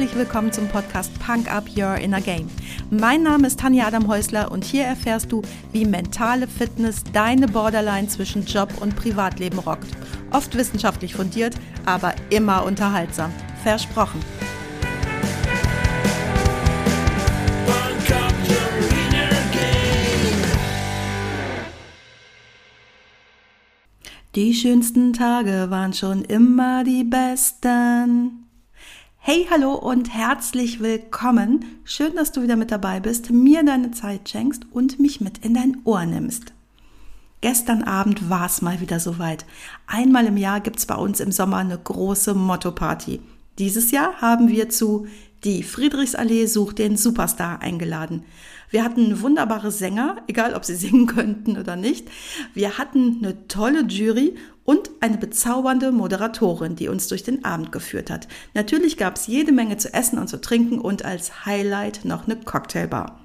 herzlich willkommen zum Podcast Punk Up Your Inner Game. Mein Name ist Tanja Adam Häusler und hier erfährst du, wie mentale Fitness deine Borderline zwischen Job und Privatleben rockt. Oft wissenschaftlich fundiert, aber immer unterhaltsam. Versprochen. Die schönsten Tage waren schon immer die besten. Hey, hallo und herzlich willkommen. Schön, dass du wieder mit dabei bist, mir deine Zeit schenkst und mich mit in dein Ohr nimmst. Gestern Abend war es mal wieder soweit. Einmal im Jahr gibt's bei uns im Sommer eine große Motto-Party. Dieses Jahr haben wir zu Die Friedrichsallee sucht den Superstar eingeladen. Wir hatten wunderbare Sänger, egal ob sie singen könnten oder nicht. Wir hatten eine tolle Jury und eine bezaubernde Moderatorin, die uns durch den Abend geführt hat. Natürlich gab es jede Menge zu essen und zu trinken und als Highlight noch eine Cocktailbar.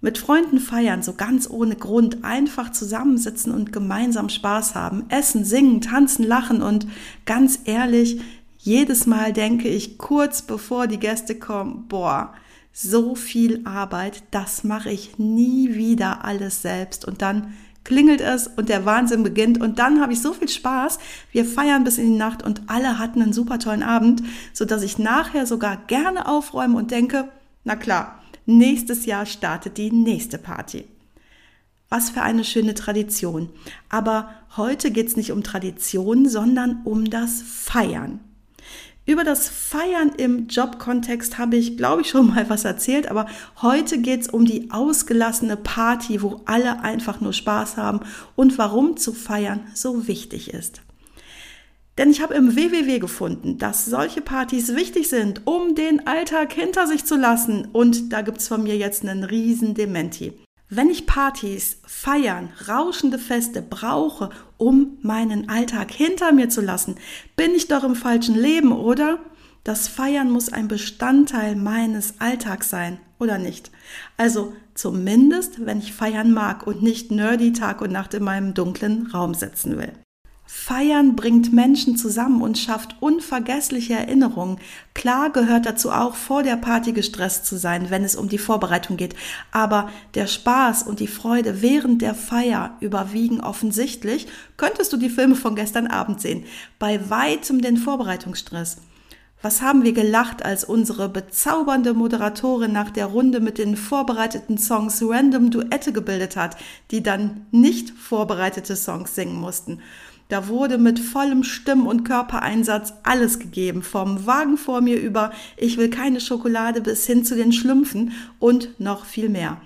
Mit Freunden feiern, so ganz ohne Grund, einfach zusammensitzen und gemeinsam Spaß haben, essen, singen, tanzen, lachen und ganz ehrlich, jedes Mal denke ich kurz bevor die Gäste kommen, boah, so viel Arbeit, das mache ich nie wieder alles selbst. Und dann klingelt es und der Wahnsinn beginnt und dann habe ich so viel Spaß. Wir feiern bis in die Nacht und alle hatten einen super tollen Abend, so dass ich nachher sogar gerne aufräume und denke, na klar, nächstes Jahr startet die nächste Party. Was für eine schöne Tradition. Aber heute geht es nicht um Tradition, sondern um das Feiern. Über das Feiern im Jobkontext habe ich, glaube ich, schon mal was erzählt, aber heute geht es um die ausgelassene Party, wo alle einfach nur Spaß haben und warum zu feiern so wichtig ist. Denn ich habe im WWW gefunden, dass solche Partys wichtig sind, um den Alltag hinter sich zu lassen. Und da gibt es von mir jetzt einen riesen Dementi. Wenn ich Partys, Feiern, rauschende Feste brauche, um meinen Alltag hinter mir zu lassen, bin ich doch im falschen Leben, oder? Das Feiern muss ein Bestandteil meines Alltags sein, oder nicht? Also zumindest, wenn ich feiern mag und nicht nerdy Tag und Nacht in meinem dunklen Raum sitzen will. Feiern bringt Menschen zusammen und schafft unvergessliche Erinnerungen. Klar gehört dazu auch, vor der Party gestresst zu sein, wenn es um die Vorbereitung geht. Aber der Spaß und die Freude während der Feier überwiegen offensichtlich. Könntest du die Filme von gestern Abend sehen. Bei weitem den Vorbereitungsstress. Was haben wir gelacht, als unsere bezaubernde Moderatorin nach der Runde mit den vorbereiteten Songs random Duette gebildet hat, die dann nicht vorbereitete Songs singen mussten. Da wurde mit vollem Stimm- und Körpereinsatz alles gegeben, vom Wagen vor mir über Ich will keine Schokolade bis hin zu den Schlümpfen und noch viel mehr.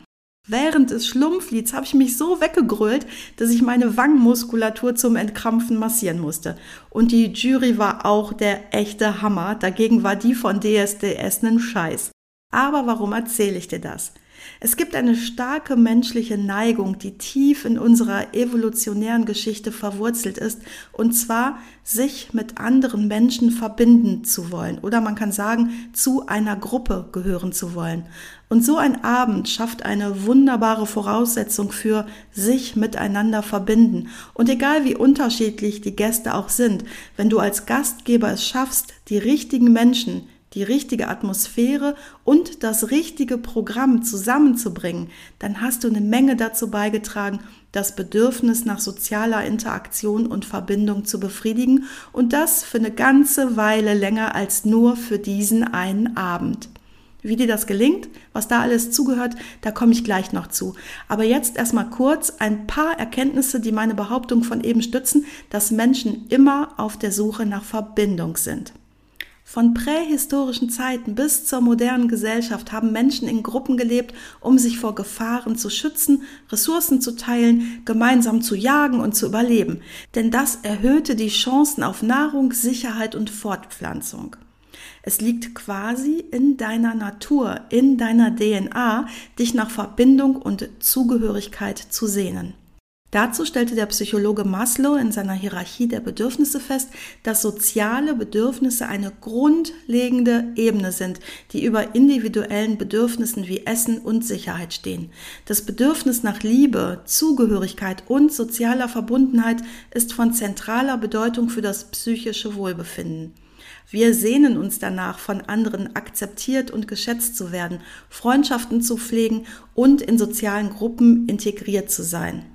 Während des Schlumpflieds habe ich mich so weggegrölt, dass ich meine Wangenmuskulatur zum Entkrampfen massieren musste. Und die Jury war auch der echte Hammer, dagegen war die von DSDS nen Scheiß. Aber warum erzähle ich dir das? Es gibt eine starke menschliche Neigung, die tief in unserer evolutionären Geschichte verwurzelt ist, und zwar sich mit anderen Menschen verbinden zu wollen oder man kann sagen, zu einer Gruppe gehören zu wollen. Und so ein Abend schafft eine wunderbare Voraussetzung für sich miteinander verbinden. Und egal wie unterschiedlich die Gäste auch sind, wenn du als Gastgeber es schaffst, die richtigen Menschen, die richtige Atmosphäre und das richtige Programm zusammenzubringen, dann hast du eine Menge dazu beigetragen, das Bedürfnis nach sozialer Interaktion und Verbindung zu befriedigen und das für eine ganze Weile länger als nur für diesen einen Abend. Wie dir das gelingt, was da alles zugehört, da komme ich gleich noch zu. Aber jetzt erstmal kurz ein paar Erkenntnisse, die meine Behauptung von eben stützen, dass Menschen immer auf der Suche nach Verbindung sind. Von prähistorischen Zeiten bis zur modernen Gesellschaft haben Menschen in Gruppen gelebt, um sich vor Gefahren zu schützen, Ressourcen zu teilen, gemeinsam zu jagen und zu überleben. Denn das erhöhte die Chancen auf Nahrung, Sicherheit und Fortpflanzung. Es liegt quasi in deiner Natur, in deiner DNA, dich nach Verbindung und Zugehörigkeit zu sehnen. Dazu stellte der Psychologe Maslow in seiner Hierarchie der Bedürfnisse fest, dass soziale Bedürfnisse eine grundlegende Ebene sind, die über individuellen Bedürfnissen wie Essen und Sicherheit stehen. Das Bedürfnis nach Liebe, Zugehörigkeit und sozialer Verbundenheit ist von zentraler Bedeutung für das psychische Wohlbefinden. Wir sehnen uns danach, von anderen akzeptiert und geschätzt zu werden, Freundschaften zu pflegen und in sozialen Gruppen integriert zu sein.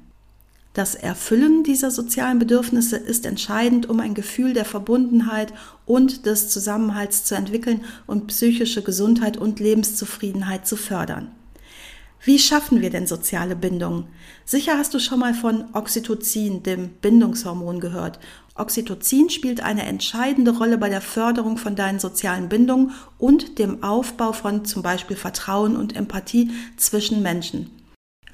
Das Erfüllen dieser sozialen Bedürfnisse ist entscheidend, um ein Gefühl der Verbundenheit und des Zusammenhalts zu entwickeln und psychische Gesundheit und Lebenszufriedenheit zu fördern. Wie schaffen wir denn soziale Bindungen? Sicher hast du schon mal von Oxytocin, dem Bindungshormon, gehört. Oxytocin spielt eine entscheidende Rolle bei der Förderung von deinen sozialen Bindungen und dem Aufbau von zum Beispiel Vertrauen und Empathie zwischen Menschen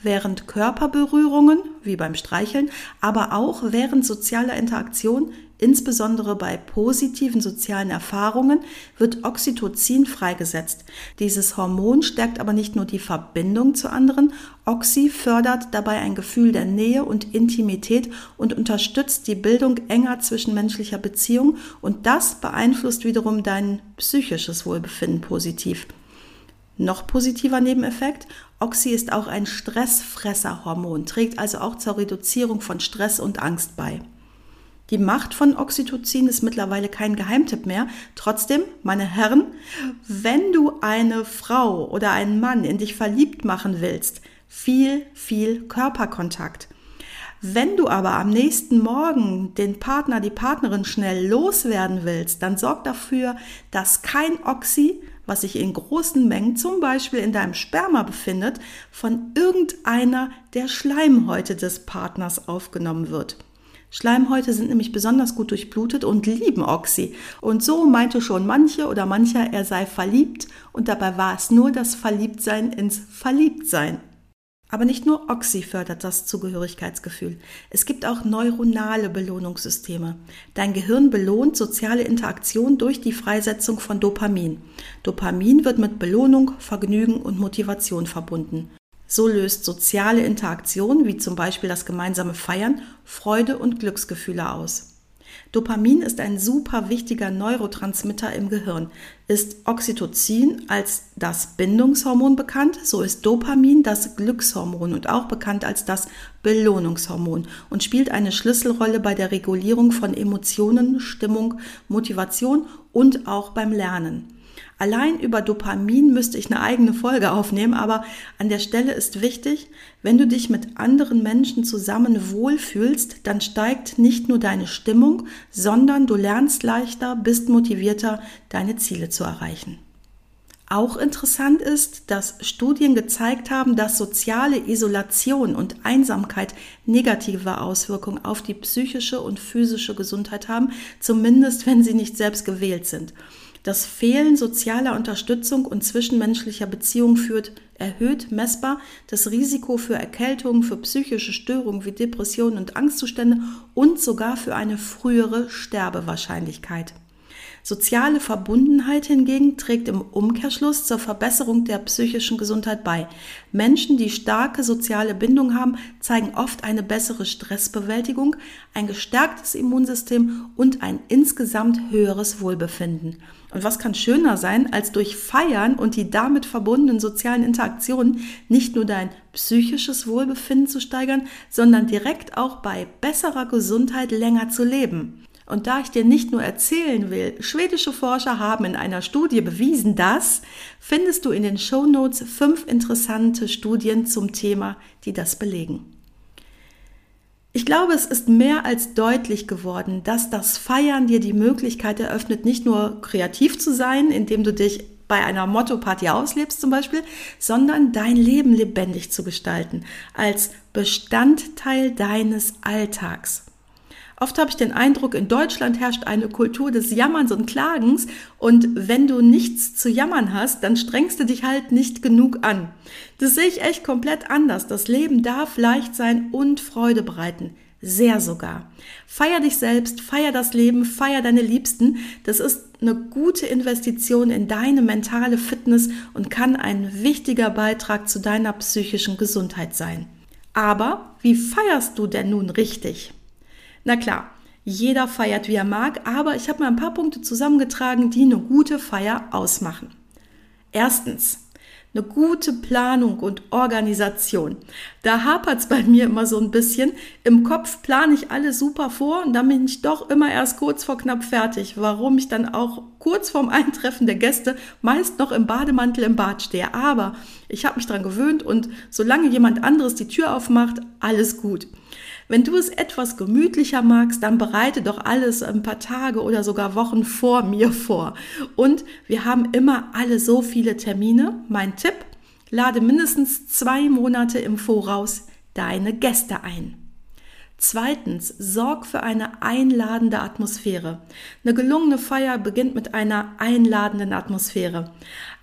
während Körperberührungen, wie beim Streicheln, aber auch während sozialer Interaktion, insbesondere bei positiven sozialen Erfahrungen, wird Oxytocin freigesetzt. Dieses Hormon stärkt aber nicht nur die Verbindung zu anderen, Oxy fördert dabei ein Gefühl der Nähe und Intimität und unterstützt die Bildung enger zwischenmenschlicher Beziehungen und das beeinflusst wiederum dein psychisches Wohlbefinden positiv. Noch positiver Nebeneffekt, Oxy ist auch ein Stressfresserhormon, trägt also auch zur Reduzierung von Stress und Angst bei. Die Macht von Oxytocin ist mittlerweile kein Geheimtipp mehr. Trotzdem, meine Herren, wenn du eine Frau oder einen Mann in dich verliebt machen willst, viel, viel Körperkontakt. Wenn du aber am nächsten Morgen den Partner, die Partnerin schnell loswerden willst, dann sorg dafür, dass kein Oxy was sich in großen Mengen zum Beispiel in deinem Sperma befindet, von irgendeiner der Schleimhäute des Partners aufgenommen wird. Schleimhäute sind nämlich besonders gut durchblutet und lieben Oxy. Und so meinte schon manche oder mancher, er sei verliebt und dabei war es nur das Verliebtsein ins Verliebtsein. Aber nicht nur Oxy fördert das Zugehörigkeitsgefühl. Es gibt auch neuronale Belohnungssysteme. Dein Gehirn belohnt soziale Interaktion durch die Freisetzung von Dopamin. Dopamin wird mit Belohnung, Vergnügen und Motivation verbunden. So löst soziale Interaktion, wie zum Beispiel das gemeinsame Feiern, Freude und Glücksgefühle aus. Dopamin ist ein super wichtiger Neurotransmitter im Gehirn. Ist Oxytocin als das Bindungshormon bekannt, so ist Dopamin das Glückshormon und auch bekannt als das Belohnungshormon und spielt eine Schlüsselrolle bei der Regulierung von Emotionen, Stimmung, Motivation und auch beim Lernen. Allein über Dopamin müsste ich eine eigene Folge aufnehmen, aber an der Stelle ist wichtig, wenn du dich mit anderen Menschen zusammen wohlfühlst, dann steigt nicht nur deine Stimmung, sondern du lernst leichter, bist motivierter, deine Ziele zu erreichen. Auch interessant ist, dass Studien gezeigt haben, dass soziale Isolation und Einsamkeit negative Auswirkungen auf die psychische und physische Gesundheit haben, zumindest wenn sie nicht selbst gewählt sind. Das Fehlen sozialer Unterstützung und zwischenmenschlicher Beziehungen führt erhöht messbar das Risiko für Erkältungen, für psychische Störungen wie Depressionen und Angstzustände und sogar für eine frühere Sterbewahrscheinlichkeit. Soziale Verbundenheit hingegen trägt im Umkehrschluss zur Verbesserung der psychischen Gesundheit bei. Menschen, die starke soziale Bindung haben, zeigen oft eine bessere Stressbewältigung, ein gestärktes Immunsystem und ein insgesamt höheres Wohlbefinden. Und was kann schöner sein, als durch Feiern und die damit verbundenen sozialen Interaktionen nicht nur dein psychisches Wohlbefinden zu steigern, sondern direkt auch bei besserer Gesundheit länger zu leben. Und da ich dir nicht nur erzählen will, schwedische Forscher haben in einer Studie bewiesen, dass, findest du in den Show Notes fünf interessante Studien zum Thema, die das belegen. Ich glaube, es ist mehr als deutlich geworden, dass das Feiern dir die Möglichkeit eröffnet, nicht nur kreativ zu sein, indem du dich bei einer Motto-Party auslebst zum Beispiel, sondern dein Leben lebendig zu gestalten, als Bestandteil deines Alltags. Oft habe ich den Eindruck, in Deutschland herrscht eine Kultur des Jammerns und Klagens und wenn du nichts zu jammern hast, dann strengst du dich halt nicht genug an. Das sehe ich echt komplett anders. Das Leben darf leicht sein und Freude bereiten. Sehr sogar. Feier dich selbst, feier das Leben, feier deine Liebsten. Das ist eine gute Investition in deine mentale Fitness und kann ein wichtiger Beitrag zu deiner psychischen Gesundheit sein. Aber wie feierst du denn nun richtig? Na klar, jeder feiert, wie er mag, aber ich habe mal ein paar Punkte zusammengetragen, die eine gute Feier ausmachen. Erstens, eine gute Planung und Organisation. Da hapert's bei mir immer so ein bisschen. Im Kopf plane ich alles super vor und dann bin ich doch immer erst kurz vor knapp fertig, warum ich dann auch kurz vorm Eintreffen der Gäste meist noch im Bademantel im Bad stehe. Aber ich habe mich dran gewöhnt und solange jemand anderes die Tür aufmacht, alles gut. Wenn du es etwas gemütlicher magst, dann bereite doch alles ein paar Tage oder sogar Wochen vor mir vor. Und wir haben immer alle so viele Termine. Mein Tipp, lade mindestens zwei Monate im Voraus deine Gäste ein. Zweitens, sorg für eine einladende Atmosphäre. Eine gelungene Feier beginnt mit einer einladenden Atmosphäre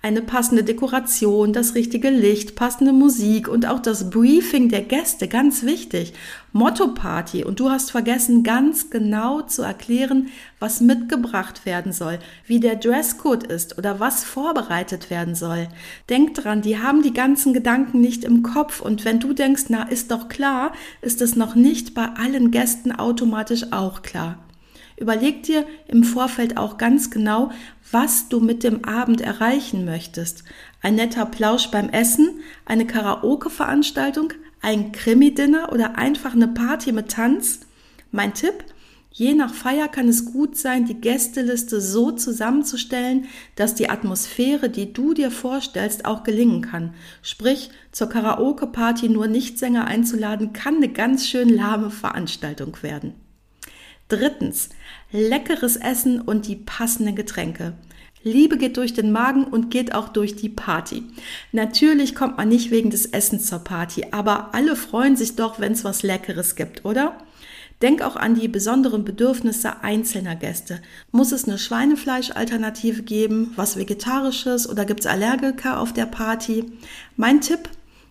eine passende Dekoration, das richtige Licht, passende Musik und auch das Briefing der Gäste, ganz wichtig. Motto-Party und du hast vergessen, ganz genau zu erklären, was mitgebracht werden soll, wie der Dresscode ist oder was vorbereitet werden soll. Denk dran, die haben die ganzen Gedanken nicht im Kopf und wenn du denkst, na, ist doch klar, ist es noch nicht bei allen Gästen automatisch auch klar. Überleg dir im Vorfeld auch ganz genau, was du mit dem Abend erreichen möchtest. Ein netter Plausch beim Essen, eine Karaoke-Veranstaltung, ein Krimi-Dinner oder einfach eine Party mit Tanz? Mein Tipp? Je nach Feier kann es gut sein, die Gästeliste so zusammenzustellen, dass die Atmosphäre, die du dir vorstellst, auch gelingen kann. Sprich, zur Karaoke-Party nur Nichtsänger einzuladen, kann eine ganz schön lahme Veranstaltung werden. Drittens, leckeres Essen und die passenden Getränke. Liebe geht durch den Magen und geht auch durch die Party. Natürlich kommt man nicht wegen des Essens zur Party, aber alle freuen sich doch, wenn es was Leckeres gibt, oder? Denk auch an die besonderen Bedürfnisse einzelner Gäste. Muss es eine Schweinefleischalternative geben, was Vegetarisches oder gibt es Allergiker auf der Party? Mein Tipp,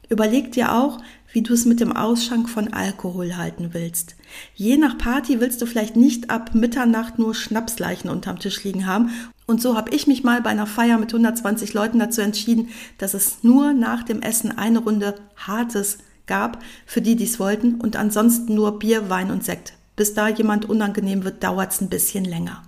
überleg dir auch, wie du es mit dem Ausschank von Alkohol halten willst. Je nach Party willst du vielleicht nicht ab Mitternacht nur Schnapsleichen unterm Tisch liegen haben. Und so habe ich mich mal bei einer Feier mit 120 Leuten dazu entschieden, dass es nur nach dem Essen eine Runde Hartes gab, für die, die es wollten, und ansonsten nur Bier, Wein und Sekt. Bis da jemand unangenehm wird, dauert es ein bisschen länger.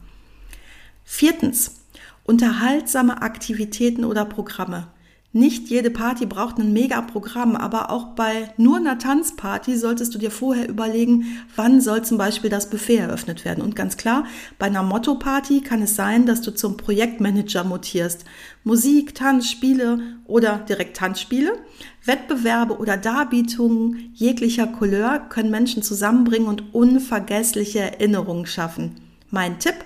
Viertens. Unterhaltsame Aktivitäten oder Programme. Nicht jede Party braucht ein Mega-Programm, aber auch bei nur einer Tanzparty solltest du dir vorher überlegen, wann soll zum Beispiel das Buffet eröffnet werden. Und ganz klar, bei einer Motto-Party kann es sein, dass du zum Projektmanager mutierst. Musik, Tanz, Spiele oder direkt Tanzspiele, Wettbewerbe oder Darbietungen jeglicher Couleur können Menschen zusammenbringen und unvergessliche Erinnerungen schaffen. Mein Tipp,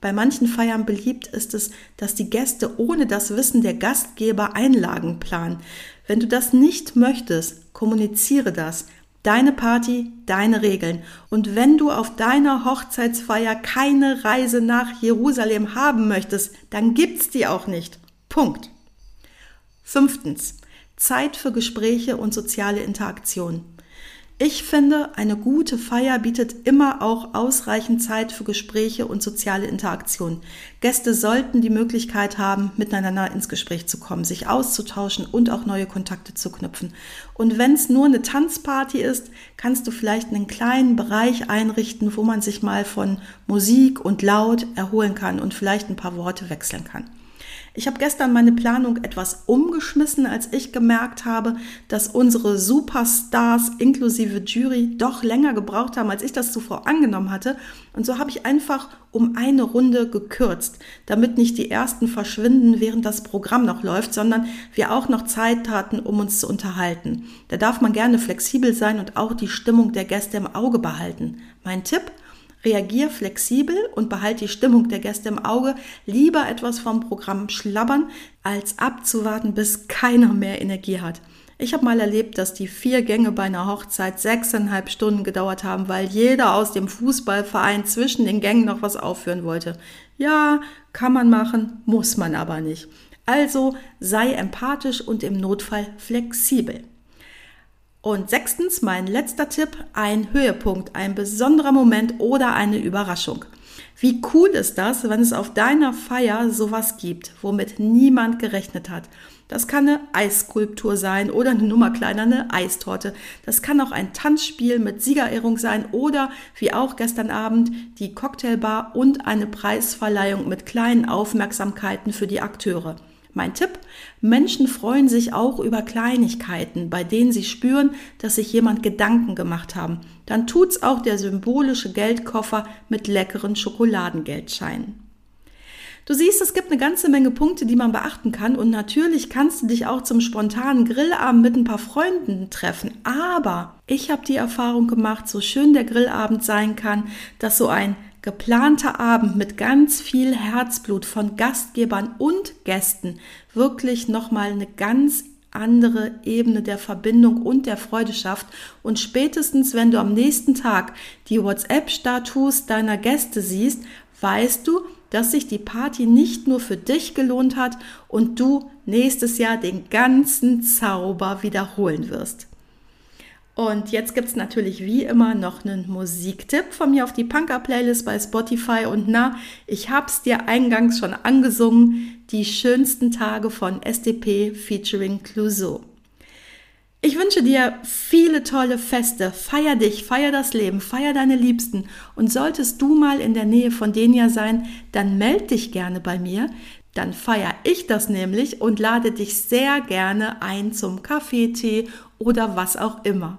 bei manchen Feiern beliebt ist es, dass die Gäste ohne das Wissen der Gastgeber Einlagen planen. Wenn du das nicht möchtest, kommuniziere das. Deine Party, deine Regeln. Und wenn du auf deiner Hochzeitsfeier keine Reise nach Jerusalem haben möchtest, dann gibt's die auch nicht. Punkt. Fünftens. Zeit für Gespräche und soziale Interaktion. Ich finde, eine gute Feier bietet immer auch ausreichend Zeit für Gespräche und soziale Interaktion. Gäste sollten die Möglichkeit haben, miteinander ins Gespräch zu kommen, sich auszutauschen und auch neue Kontakte zu knüpfen. Und wenn es nur eine Tanzparty ist, kannst du vielleicht einen kleinen Bereich einrichten, wo man sich mal von Musik und Laut erholen kann und vielleicht ein paar Worte wechseln kann. Ich habe gestern meine Planung etwas umgeschmissen, als ich gemerkt habe, dass unsere Superstars inklusive Jury doch länger gebraucht haben, als ich das zuvor angenommen hatte. Und so habe ich einfach um eine Runde gekürzt, damit nicht die ersten verschwinden, während das Programm noch läuft, sondern wir auch noch Zeit hatten, um uns zu unterhalten. Da darf man gerne flexibel sein und auch die Stimmung der Gäste im Auge behalten. Mein Tipp? Reagier flexibel und behalte die Stimmung der Gäste im Auge. Lieber etwas vom Programm schlabbern, als abzuwarten, bis keiner mehr Energie hat. Ich habe mal erlebt, dass die vier Gänge bei einer Hochzeit sechseinhalb Stunden gedauert haben, weil jeder aus dem Fußballverein zwischen den Gängen noch was aufführen wollte. Ja, kann man machen, muss man aber nicht. Also sei empathisch und im Notfall flexibel. Und sechstens, mein letzter Tipp, ein Höhepunkt, ein besonderer Moment oder eine Überraschung. Wie cool ist das, wenn es auf deiner Feier sowas gibt, womit niemand gerechnet hat? Das kann eine Eisskulptur sein oder eine Nummer kleiner, eine Eistorte. Das kann auch ein Tanzspiel mit Siegerehrung sein oder wie auch gestern Abend die Cocktailbar und eine Preisverleihung mit kleinen Aufmerksamkeiten für die Akteure. Mein Tipp, Menschen freuen sich auch über Kleinigkeiten, bei denen sie spüren, dass sich jemand Gedanken gemacht haben. Dann tut's auch der symbolische Geldkoffer mit leckeren Schokoladengeldscheinen. Du siehst, es gibt eine ganze Menge Punkte, die man beachten kann und natürlich kannst du dich auch zum spontanen Grillabend mit ein paar Freunden treffen. Aber ich habe die Erfahrung gemacht, so schön der Grillabend sein kann, dass so ein geplanter Abend mit ganz viel Herzblut von Gastgebern und Gästen wirklich nochmal eine ganz andere Ebene der Verbindung und der Freude schafft. Und spätestens, wenn du am nächsten Tag die WhatsApp-Status deiner Gäste siehst, weißt du, dass sich die Party nicht nur für dich gelohnt hat und du nächstes Jahr den ganzen Zauber wiederholen wirst. Und jetzt gibt es natürlich wie immer noch einen Musiktipp von mir auf die Punker-Playlist bei Spotify. Und na, ich hab's dir eingangs schon angesungen, die schönsten Tage von SDP featuring Clouseau. Ich wünsche dir viele tolle Feste. Feier dich, feier das Leben, feier deine Liebsten. Und solltest du mal in der Nähe von Denia sein, dann meld dich gerne bei mir. Dann feier ich das nämlich und lade dich sehr gerne ein zum Kaffee, Tee oder was auch immer.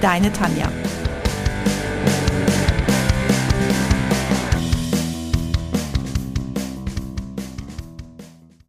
Deine Tanja.